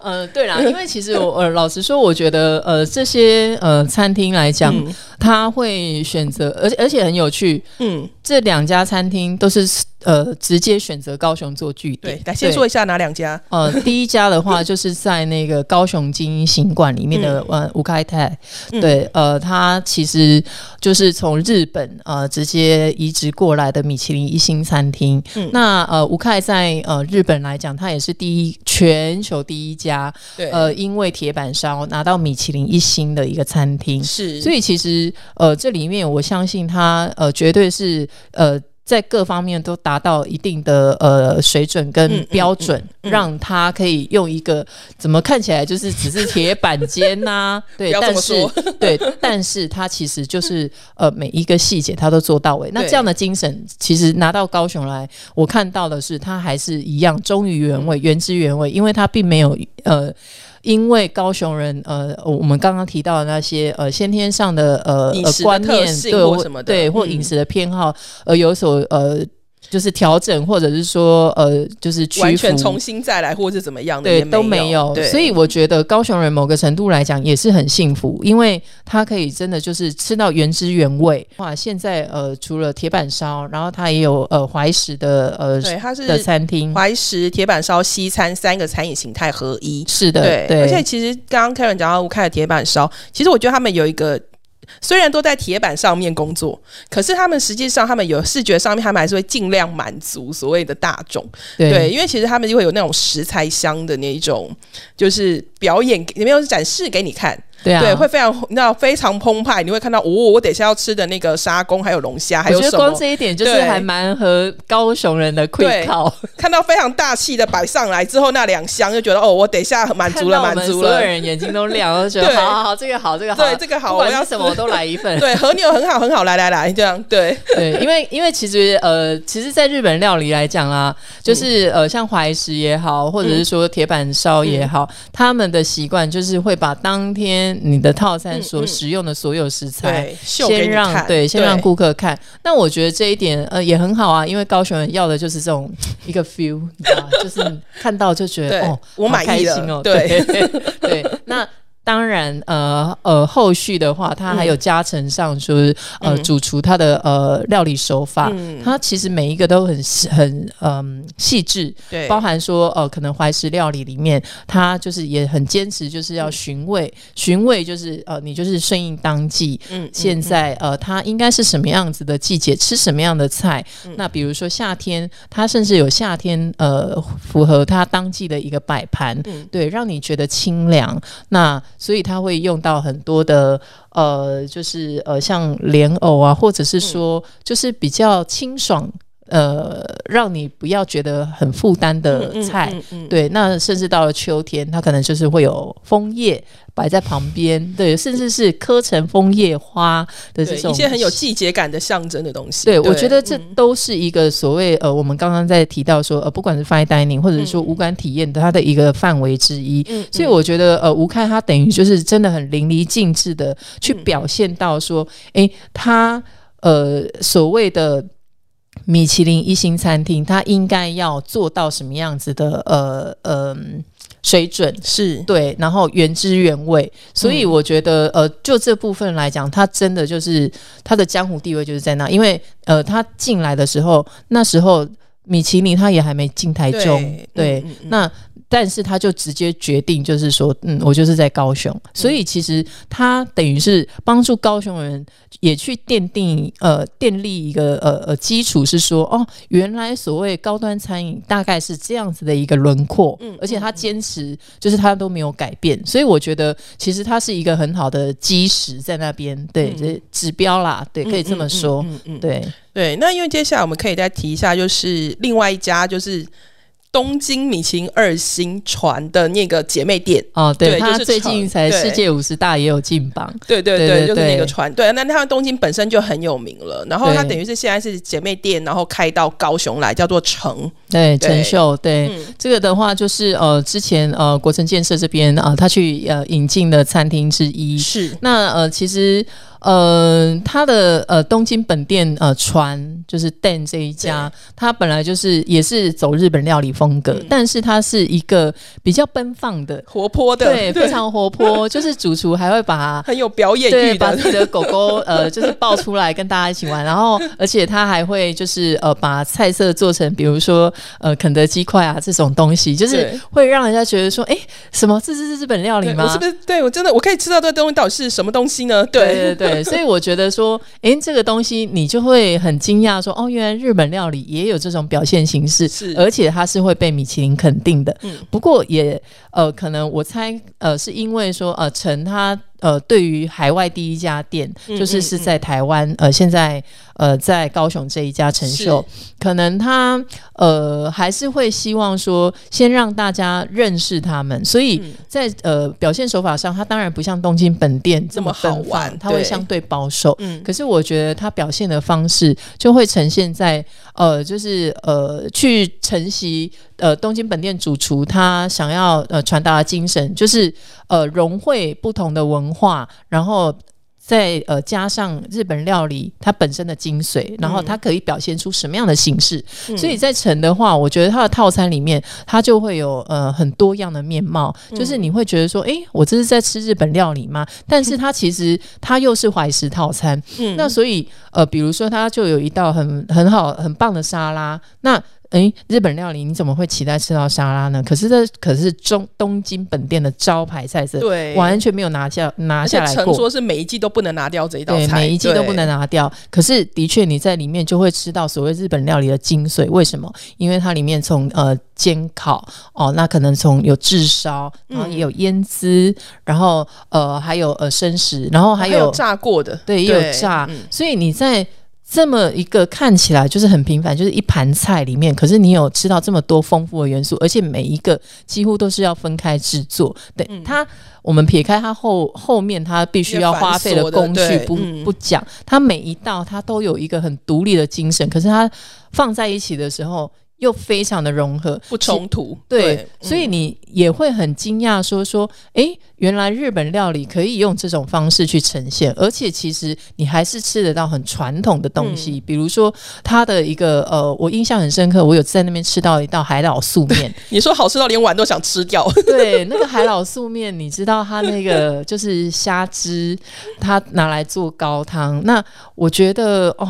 呃，对啦，因为其实我呃，老实说，我觉得呃，这些呃餐厅来讲，嗯。他会选择，而且而且很有趣，嗯，这两家餐厅都是呃直接选择高雄做据点对。，来先说一下哪两家？呃，第一家的话 就是在那个高雄精英行馆里面的、呃五开泰，嗯对，呃，它其实就是从日本呃直接移植过来的米其林一星餐厅。嗯那呃吴开在呃日本来讲，它也是第一全球第一家对，呃因为铁板烧拿到米其林一星的一个餐厅。是，所以其实呃，这里面我相信它呃绝对是呃。在各方面都达到一定的呃水准嗯跟嗯标准，嗯嗯让他可以用一个怎么看起来就是只是铁板煎呐、对，但是对，但是他其实就是呃每一个细节他都做到位。那这样的精神，其实拿到高雄来，我看到的是他还是一样忠于原嗯味、原汁原味，因为他并没有呃。因为高雄人，呃，我们刚刚提到的那些呃先天上的呃饮食的呃观念，特性对或或什么的。对或嗯。饮食的偏好，呃有所呃就是调整，或者是说呃就是完全重新再来，或是怎么样的对也都没有，所以我觉得高雄人某个程度来讲也是很幸福，因为他可以真的就是吃到原汁原味。哇，现在呃除了铁板烧，然后他也有呃怀石的呃对，它是的餐厅，怀石、铁板烧、西餐三个餐饮形态合一。是的，对，对，而且其实刚刚 Karen 讲到吴开的铁板烧，其实我觉得他们有一个。虽然都在铁板上面工作，可是他们实际上他们有视觉上面，他们还是会尽量满足所谓的大众。对，对因为其实他们就会有那种食材香的那一种，就是表演，里面有展示给你看。对啊，对，会非常你知道非常澎湃，你会看到哦，我等一下要吃的那个沙公，还有龙虾，还有什么我觉得光？这一点就是对还蛮合高雄人的胃口，看到非常大气的摆上来之后，那两箱就觉得哦，我等一下满足了，满足了。所有。人眼睛都亮，都觉得对。好好好，这个好，这个好，对这个好我要什么我都来一份。对，和牛很好，很好，来来来，这样对，对，因为因为其实呃，其实，在日本料理来讲啊，就是、嗯。呃，像怀石也好，或者是说铁板烧也好，他们的习惯就是会把当天你的套餐所使用的所有食材。先让，对，先让顾客看。那我觉得这一点呃也很好啊，因为高雄人要的就是这种一个 feel，你知道吗？就是看到就觉得哦，我好满意了开心哦。对对 对，那。当然，呃呃，后续的话，它还有加成上，就是、呃，嗯。主厨他的呃料理手法，嗯。它其实每一个都很细很嗯细致，对，包含说呃，可能怀石料理里面，它就是也很坚持，就是要寻味，寻味就是呃，你就是顺应当季，嗯。现在呃，它应该是什么样子的季节，吃什么样的菜？嗯。那比如说夏天，它甚至有夏天呃符合它当季的一个摆盘，嗯。对，让你觉得清凉。那所以它会用到很多的呃，就是呃，像莲藕啊，或者是说就是比较清爽。呃，让你不要觉得很负担的菜，对。那甚至到了秋天，它可能就是会有枫叶摆在旁边，对，甚至是刻成枫叶花的这种一些很有季节感的象征的东西。对，我觉得这都是一个所谓呃，我们刚刚在提到说呃，不管是 fine dining 或者是说无感体验的它的一个范围之一。所以我觉得呃，吴开它等于就是真的很淋漓尽致的去表现到说，哎，它呃所谓的。米其林一星餐厅，它应该要做到什么样子的呃呃水准？是对，然后原汁原味。所以我觉得呃，就这部分来讲，它真的就是它的江湖地位就是在那。因为呃，它进来的时候，那时候米其林它也还没进台中，对，那。但是他就直接决定，就是说，嗯，我就是在高雄，所以其实他等于是帮助高雄人也去奠定呃奠立一个呃呃基础，是说哦，原来所谓高端餐饮大概是这样子的一个轮廓，嗯，而且他坚持就是他都没有改变，所以我觉得其实它是一个很好的基石在那边，对，这指标啦，对，可以这么说，嗯嗯，对。对。那因为接下来我们可以再提一下，就是另外一家就是。东京米其林二星船的那个姐妹店。哦，对，它最近才世界五十大也有进榜，对对对，就是那个船，对，那它东京本身就很有名了，然后它等于是现在是姐妹店，然后开到高雄来，叫做成，对，陈秀，对，这个的话就是呃，之前呃，国城建设这边啊，他去呃引进的餐厅之一，是，那呃，其实。呃，他的呃东京本店呃船就是 Dan 这一家，他本来就是也是走日本料理风格，但是他是一个比较奔放的、活泼的，对，非常活泼。就是主厨还会把很有表演欲，把自己的狗狗呃就是抱出来跟大家一起玩，然后而且他还会就是呃把菜色做成比如说呃肯德基块啊这种东西，就是会让人家觉得说，哎，什么这是日本料理吗？我是不是对我真的我可以吃到这个东西到底是什么东西呢？对对对。所以我觉得说，哎，这个东西你就会很惊讶，说，哦，原来日本料理也有这种表现形式，是，而且它是会被米其林肯定的。嗯，不过也，呃，可能我猜，呃，是因为说，呃，陈他。呃，对于海外第一家店，就是是在台湾，呃，现在呃在高雄这一家陈秀，可能他呃还是会希望说，先让大家认识他们，所以在呃表现手法上，他当然不像东京本店这么好玩，他会相对保守。嗯，可是我觉得他表现的方式就会呈现在呃，就是呃去承袭。呃，东京本店主厨他想要呃传达的精神，就是呃融汇不同的文化，然后再呃加上日本料理它本身的精髓，然后它可以表现出什么样的形式。所以在城的话，我觉得它的套餐里面，它就会有呃很多样的面貌，就是你会觉得说，哎，我这是在吃日本料理吗？但是它其实它又是怀石套餐。嗯，那所以呃，比如说它就有一道很很好很棒的沙拉，那。哎，日本料理你怎么会期待吃到沙拉呢？可是这可是中东京本店的招牌菜色，对，完全没有拿下拿下来过。说是每一季都不能拿掉这一道菜，每一季都不能拿掉。可是的确你在里面就会吃到所谓日本料理的精髓。为什么？因为它里面从呃煎烤哦，那可能从有炙烧，然后也有腌滋，然后呃还有呃生食，然后还有炸过的，对，也有炸。所以你在。这么一个看起来就是很平凡，就是一盘菜里面，可是你有吃到这么多丰富的元素，而且每一个几乎都是要分开制作。对它，我们撇开它后后面它必须要花费的工序不不讲，它每一道它都有一个很独立的精神，可是它放在一起的时候。又非常的融合，不冲突，对，所以你也会很惊讶，说说，哎，原来日本料理可以用这种方式去呈现，而且其实你还是吃得到很传统的东西，比如说它的一个呃，我印象很深刻，我有在那边吃到一道海老素面，你说好吃到连碗都想吃掉，对，那个海老素面，你知道它那个就是虾汁，它拿来做高汤，那我觉得哦。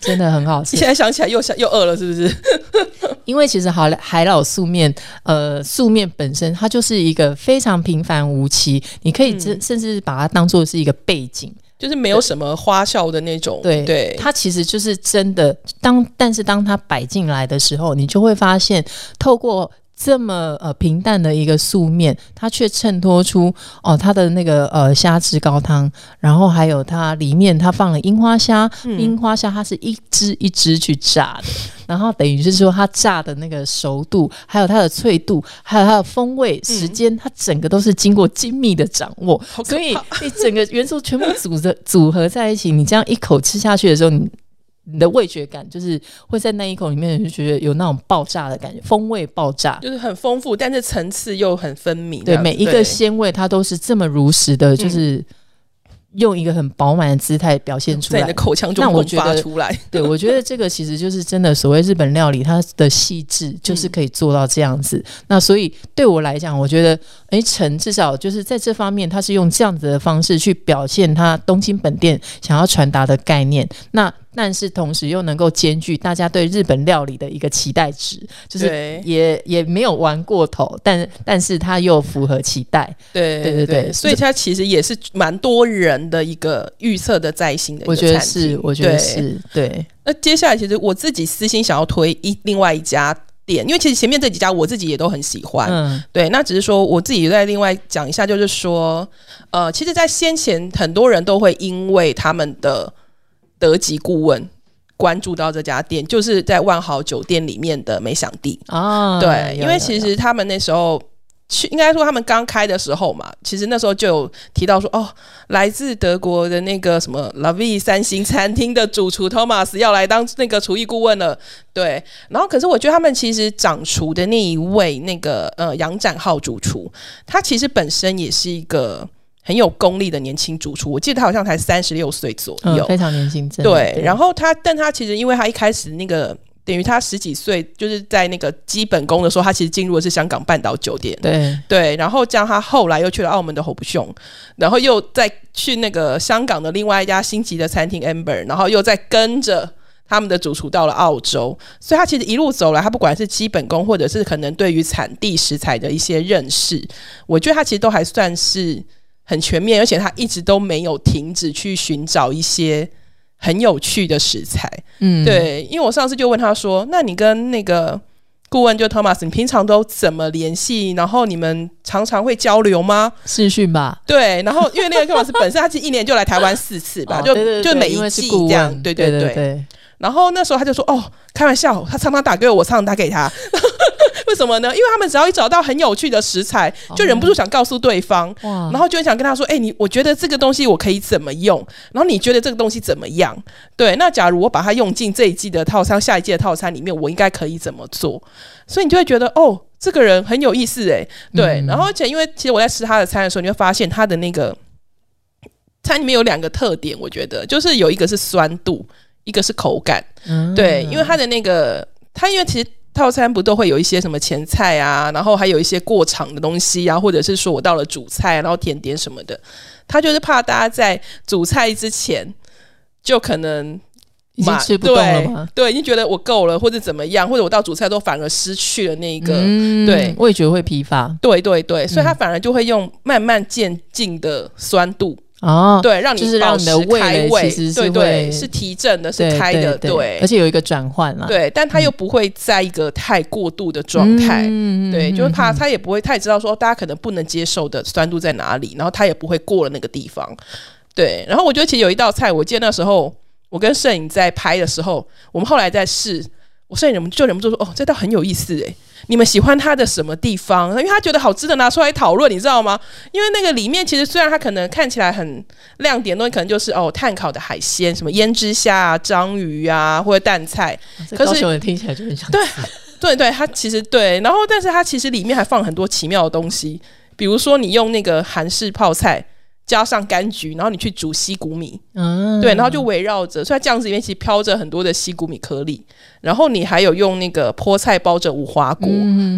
真的很好吃，现在想起来又想又饿了，是不是？因为其实海海老素面，呃，素面本身它就是一个非常平凡无奇，你可以甚甚至把它当做是一个背景，就是没有什么花哨的那种。对对，它其实就是真的。当但是当它摆进来的时候，你就会发现透过。这么呃平淡的一个素面，它却衬托出哦它的那个呃虾汁高汤，然后还有它里面它放了樱花虾，樱花虾它是一只一只去炸的，然后等于是说它炸的那个熟度，还有它的脆度，还有它的风味时间，它整个都是经过精密的掌握，所以你整个元素全部组着组合在一起，你这样一口吃下去的时候，你。你的味觉感就是会在那一口里面就觉得有那种爆炸的感觉，风味爆炸，就是很丰富，但是层次又很分明。对，每一个鲜味它都是这么如实的，就是用一个很饱满的姿态表现出来，在你的口腔中迸发出来。对，我觉得这个其实就是真的所谓日本料理，它的细致就是可以做到这样子。那所以对我来讲，我觉得哎，陈至少就是在这方面，他是用这样子的方式去表现他东京本店想要传达的概念。那但是同时又能够兼具大家对日本料理的一个期待值，就是也也没有玩过头，但但是它又符合期待。对对对对，所以它其实也是蛮多人的一个预测的在心的。我觉得是，我觉得是对。那接下来其实我自己私心想要推一另外一家店，因为其实前面这几家我自己也都很喜欢。嗯，对，那只是说我自己再另外讲一下，就是说，呃，其实，在先前很多人都会因为他们的。德籍顾问关注到这家店，就是在万豪酒店里面的美享地啊。对，因为其实他们那时候去，应该说他们刚开的时候嘛，其实那时候就有提到说，哦，来自德国的那个什么 l o v e 三星餐厅的主厨 Thomas 要来当那个厨艺顾问了。对，然后可是我觉得他们其实掌厨的那一位那个呃杨展浩主厨，他其实本身也是一个。很有功力的年轻主厨，我记得他好像才三十六岁左右，非常年轻。对，然后他，但他其实因为他一开始那个等于他十几岁，就是在那个基本功的时候，他其实进入的是香港半岛酒店。对对，然后样他后来又去了澳门的侯不雄，然后又再去那个香港的另外一家星级的餐厅 Amber，然后又再跟着他们的主厨到了澳洲，所以他其实一路走来，他不管是基本功，或者是可能对于产地食材的一些认识，我觉得他其实都还算是。很全面，而且他一直都没有停止去寻找一些很有趣的食材。嗯，对，因为我上次就问他说：“那你跟那个顾问就 Thomas，你平常都怎么联系？然后你们常常会交流吗？”视讯吧。对，然后因为那个 Thomas 本身他其实一年就来台湾四次吧，就就每一季这样。对对对。然后那时候他就说：“哦，开玩笑，他常常打给我，我常常打给他。”为什么呢？因为他们只要一找到很有趣的食材，就忍不住想告诉对方，然后就很想跟他说：“哎，你我觉得这个东西我可以怎么用？然后你觉得这个东西怎么样？对，那假如我把它用进这一季的套餐、下一季的套餐里面，我应该可以怎么做？所以你就会觉得哦，这个人很有意思哎。对，然后而且因为其实我在吃他的餐的时候，你会发现他的那个餐里面有两个特点，我觉得就是有一个是酸度，一个是口感。嗯对，因为他的那个他因为其实。套餐不都会有一些什么前菜啊，然后还有一些过场的东西啊，或者是说我到了主菜，然后甜点什么的，他就是怕大家在主菜之前就可能已经吃不动了吗？对，已经觉得我够了，或者怎么样，或者我到主菜都反而失去了那一个，对，味觉会疲乏。对对对，所以他反而就会用慢慢渐进的酸度。哦，对，让你就是让你的味味，其实是对对，是提振的，是开的，对，而且有一个转换啦，对，但他又不会在一个太过度的状态，对，就是怕他也不会太知道说大家可能不能接受的酸度在哪里，然后他也不会过了那个地方，对，然后我觉得其实有一道菜，我记得那时候我跟摄影在拍的时候，我们后来在试，我摄影人就忍不住说，哦，这道很有意思，哎。你们喜欢它的什么地方？因为他觉得好吃的拿出来讨论，你知道吗？因为那个里面其实虽然它可能看起来很亮点，东西可能就是哦碳烤的海鲜，什么胭脂虾、啊、章鱼啊，或者蛋菜。可是听起来就很像。对对对，它其实对，然后但是它其实里面还放很多奇妙的东西，比如说你用那个韩式泡菜。加上柑橘，然后你去煮西谷米，嗯，对，然后就围绕着，所以酱汁里面其实飘着很多的西谷米颗粒，然后你还有用那个菠菜包着五花果，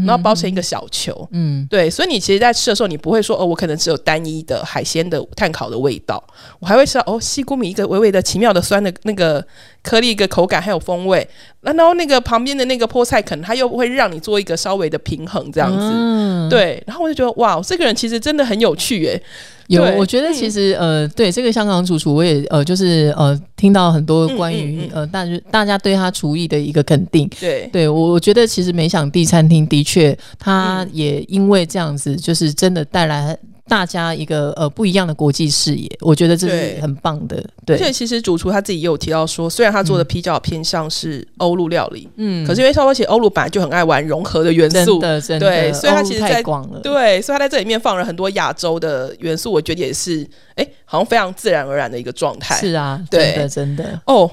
然后包成一个小球，嗯，对，所以你其实，在吃的时候，你不会说哦，我可能只有单一的海鲜的碳烤的味道，我还会吃到哦，西谷米一个微微的奇妙的酸的那个颗粒一个口感还有风味，然后那个旁边的那个菠菜可能它又会让你做一个稍微的平衡这样子，嗯对，然后我就觉得哇，这个人其实真的很有趣耶，有，对我觉得其实呃，对这个香港主厨，我也呃，就是呃，听到很多关于、嗯嗯。呃，大家大家对他厨艺的一个肯定。对，对我，我觉得其实美想地餐厅的确，它嗯。也因为这样子，就是真的带来大家一个呃不一样的国际视野，我觉得这对是很棒的。而且对，其实主厨他自己也有提到说，虽然他做的比较偏向是欧陆料理，嗯可是因为稍微其实欧陆本来就很爱玩融合的元真素，的真的，对所以他其实在太广了。对，所以他在这里面放了很多亚洲的元素，我觉得也是，哎，好像非常自然而然的一个状态。是啊，对真的真的。哦，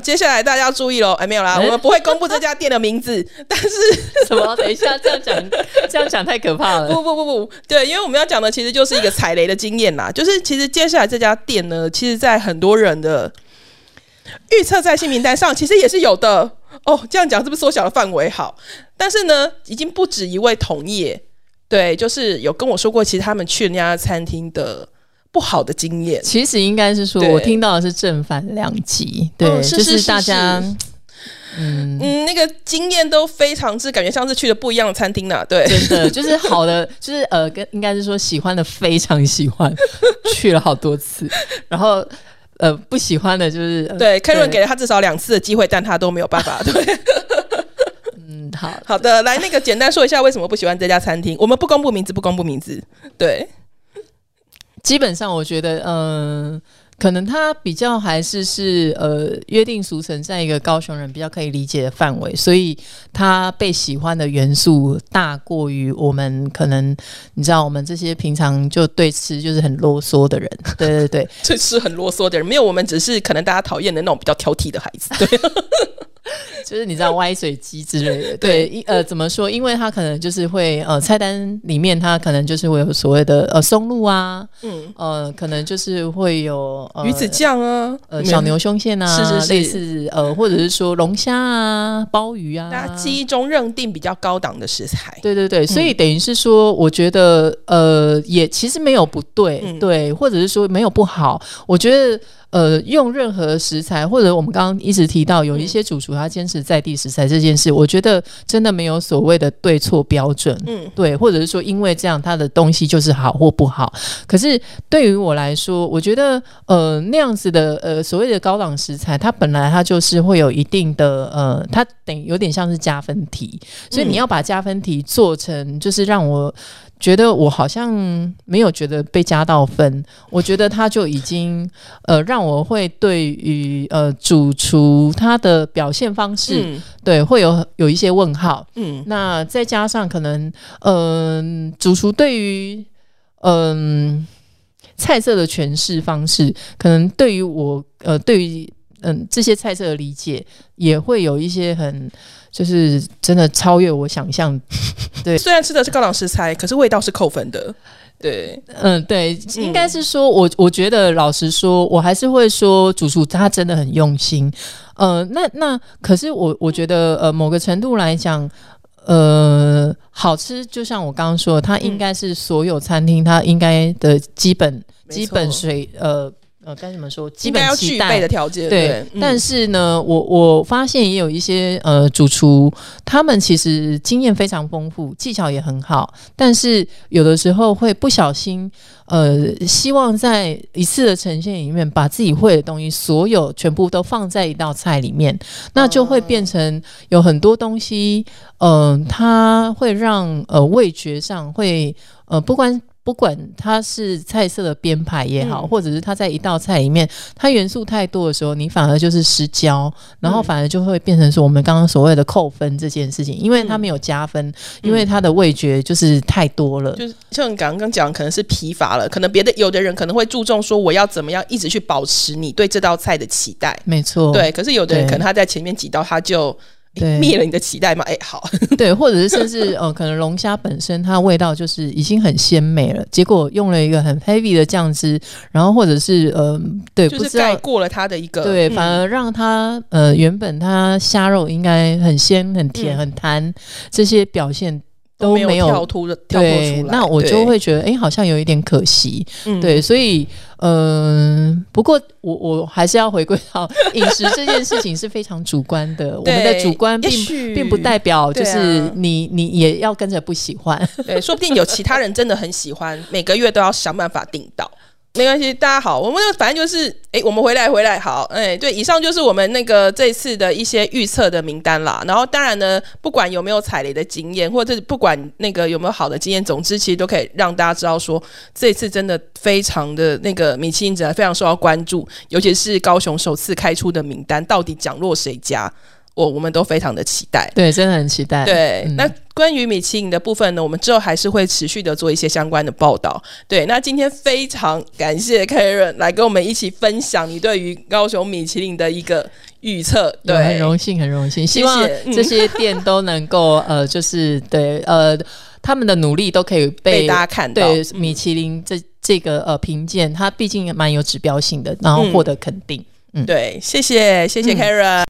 接下来大家要注意喽，哎，没有啦，哎我们不会公布这家店的名字，但是 什么？等一下，这样讲，这样讲太可怕了。不不不不，对，因为我们要讲的其实就是一个踩雷的经验啦，就是其实接下来这家店呢，其实在很多人的预测在新名单上，其实也是有的。哦，这样讲是不是缩小了范围？好，但是呢，已经不止一位同业，对，就是有跟我说过，其实他们去那家餐厅的不好的经验。其实应该是说，我听到的是正反两极，对，嗯是就是是大家，嗯，嗯，那个经验都非常之感觉像是去了不一样的餐厅呢、对，真的 就是好的，就是呃，跟应该是说喜欢的非常喜欢，去了好多次，然后呃不喜欢的就是、呃对 e n 给了他至少两次的机会，但他都没有办法。对，嗯好，好的，来那个简单说一下为什么不喜欢这家餐厅。我们不公布名字，不公布名字。对，基本上我觉得嗯。可能他比较还是是呃约定俗成，在一个高雄人比较可以理解的范围，所以他被喜欢的元素大过于我们可能你知道我们这些平常就对吃就是很啰嗦的人，对 对对，这是很啰嗦的人，没有我们只是可能大家讨厌的那种比较挑剔的孩子。对，就是你知道歪水鸡之类的，对，一呃怎么说？因为它可能就是会呃菜单里面它可能就是会有所谓的呃松露啊，嗯，呃可能就是会有呃鱼子酱啊，呃小牛胸腺啊，是是是。类似呃或者是说龙虾啊、鲍鱼啊，大家记忆中认定比较高档的食材。对对对，所以等于是说，我觉得呃，也其实没有不对，嗯。对，或者是说没有不好。我觉得呃，用任何食材，或者我们刚刚一直提到有一些主厨他坚持在地食材这件事，我觉得真的没有所谓的对错标准。嗯，对，或者是说，因为这样，他的东西就是好或不好。可是对于我来说，我觉得，呃，那样子的，呃，所谓的高档食材，它本来它就是会有一定的，呃，它等于有点像是加分题，所以你要把加分题做成，就是让我。觉得我好像没有觉得被加到分，我觉得他就已经呃让我会对于呃主厨他的表现方式、嗯。对会有有一些问号，嗯。那再加上可能，嗯、主厨对于嗯、菜色的诠释方式，可能对于我呃对于嗯这些菜色的理解，也会有一些很就是真的超越我想象。对虽然吃的是高档食材，可是味道是扣分的。对，嗯，对，应该是说我我觉得老实说，我还是会说主厨他真的很用心。呃，那那可是我我觉得呃某个程度来讲。呃，好吃，就像我刚刚说的，它应该是所有餐厅它应该的基本、基本水呃呃该怎么说？基本要具备的条件。对，嗯但是呢，我我发现也有一些呃主厨，他们其实经验非常丰富，技巧也很好，但是有的时候会不小心，呃，希望在一次的呈现里面，把自己会的东西所有全部都放在一道菜里面，那就会变成有很多东西，嗯、它会让呃味觉上会呃不管。不管它是菜色的编排也好，嗯。或者是它在一道菜里面，它元素太多的时候，你反而就是失焦，然后嗯。反而就会变成说我们刚刚所谓的扣分这件事情，因为它没有加分，因为它的味觉就是太多了。就是像你刚刚讲，可能是疲乏了，可能别的有的人可能会注重说我要怎么样一直去保持你对这道菜的期待，没错，对。可是有的人可能他在前面几道他就 灭了你的期待嘛，哎，好，对，或者是甚至呃，可能龙虾本身它的味道就是已经很鲜美了，结果用了一个很 heavy 的酱汁，然后或者是呃，对，就是不知道盖过了它的一个对，嗯。反而让它呃原本它虾肉应该很鲜、很甜、嗯。很弹，这些表现都没有跳脱的跳脱对出，来。那我就会觉得，哎、好像有一点可惜。嗯对，所以，嗯、不过我我还是要回归到饮食这件事情是非常主观的，我们的主观并 并不代表就是你、你也要跟着不喜欢。对，说不定有其他人真的很喜欢，每个月都要想办法订到。没关系，大家好，我们反正就是，哎，我们回来回来好，哎，对，以上就是我们那个这次的一些预测的名单啦。然后当然呢，不管有没有踩雷的经验，或者是不管那个有没有好的经验，总之其实都可以让大家知道说，这次真的非常的那个米其林者非常受到关注，尤其是高雄首次开出的名单，到底奖落谁家，我我们都非常的期待。对，真的很期待。对，嗯那关于米其林的部分呢，我们之后还是会持续的做一些相关的报道。对，那今天非常感谢 Karen 来跟我们一起分享你对于高雄米其林的一个预测。对很，荣幸，很荣幸，希望嗯这些店都能够呃，就是对呃，他们的努力都可以被被大家看到。对米其林这这个呃评鉴，它毕竟蛮有指标性的，然后嗯获得肯定。对，谢谢谢谢嗯 Karen。